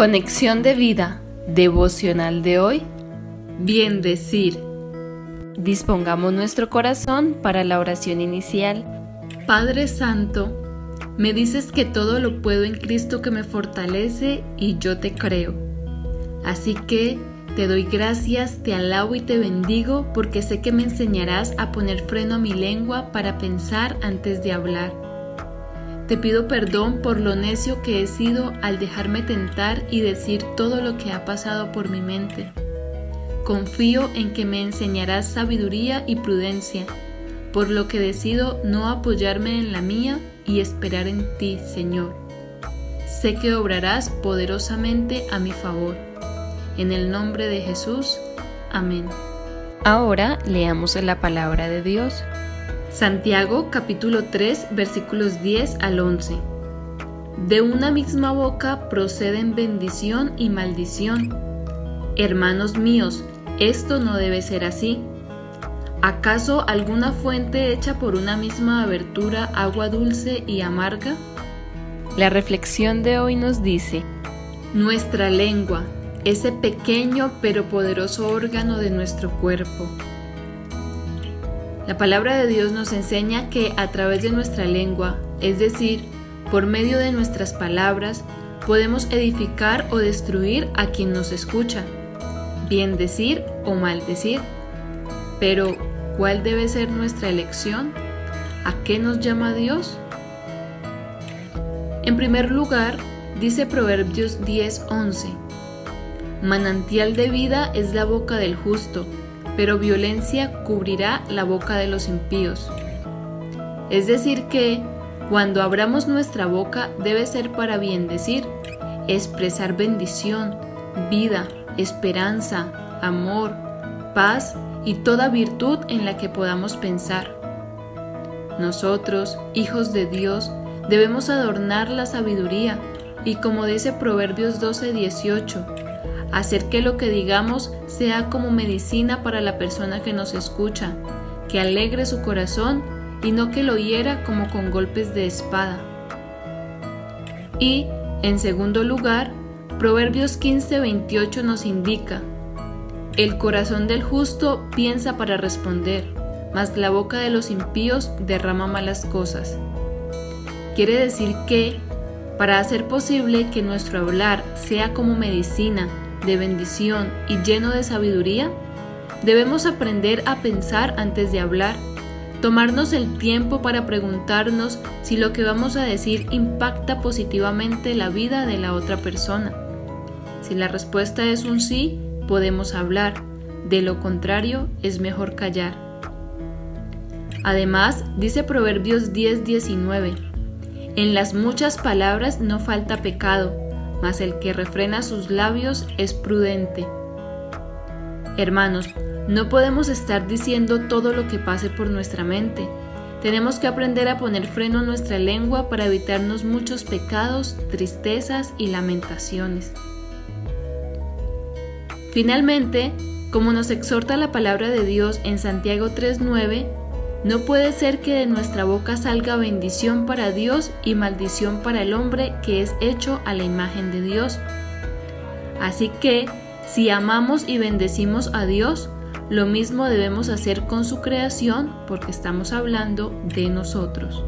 Conexión de vida devocional de hoy. Bien decir. Dispongamos nuestro corazón para la oración inicial. Padre Santo, me dices que todo lo puedo en Cristo que me fortalece y yo te creo. Así que te doy gracias, te alabo y te bendigo porque sé que me enseñarás a poner freno a mi lengua para pensar antes de hablar te pido perdón por lo necio que he sido al dejarme tentar y decir todo lo que ha pasado por mi mente. Confío en que me enseñarás sabiduría y prudencia, por lo que decido no apoyarme en la mía y esperar en ti, Señor. Sé que obrarás poderosamente a mi favor. En el nombre de Jesús. Amén. Ahora leamos la palabra de Dios. Santiago capítulo 3 versículos 10 al 11. De una misma boca proceden bendición y maldición. Hermanos míos, esto no debe ser así. ¿Acaso alguna fuente hecha por una misma abertura agua dulce y amarga? La reflexión de hoy nos dice, nuestra lengua, ese pequeño pero poderoso órgano de nuestro cuerpo, la palabra de Dios nos enseña que a través de nuestra lengua, es decir, por medio de nuestras palabras, podemos edificar o destruir a quien nos escucha, bien decir o mal decir. Pero, ¿cuál debe ser nuestra elección? ¿A qué nos llama Dios? En primer lugar, dice Proverbios 10:11, Manantial de vida es la boca del justo pero violencia cubrirá la boca de los impíos. Es decir que, cuando abramos nuestra boca debe ser para bien decir, expresar bendición, vida, esperanza, amor, paz y toda virtud en la que podamos pensar. Nosotros, hijos de Dios, debemos adornar la sabiduría y como dice Proverbios 12:18, hacer que lo que digamos sea como medicina para la persona que nos escucha, que alegre su corazón y no que lo hiera como con golpes de espada. Y, en segundo lugar, Proverbios 15:28 nos indica, el corazón del justo piensa para responder, mas la boca de los impíos derrama malas cosas. Quiere decir que, para hacer posible que nuestro hablar sea como medicina de bendición y lleno de sabiduría, debemos aprender a pensar antes de hablar, tomarnos el tiempo para preguntarnos si lo que vamos a decir impacta positivamente la vida de la otra persona. Si la respuesta es un sí, podemos hablar, de lo contrario es mejor callar. Además, dice Proverbios 10:19, en las muchas palabras no falta pecado, mas el que refrena sus labios es prudente. Hermanos, no podemos estar diciendo todo lo que pase por nuestra mente. Tenemos que aprender a poner freno a nuestra lengua para evitarnos muchos pecados, tristezas y lamentaciones. Finalmente, como nos exhorta la palabra de Dios en Santiago 3.9, no puede ser que de nuestra boca salga bendición para Dios y maldición para el hombre que es hecho a la imagen de Dios. Así que, si amamos y bendecimos a Dios, lo mismo debemos hacer con su creación porque estamos hablando de nosotros.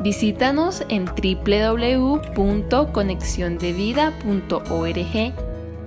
Visítanos en www.conexiondevida.org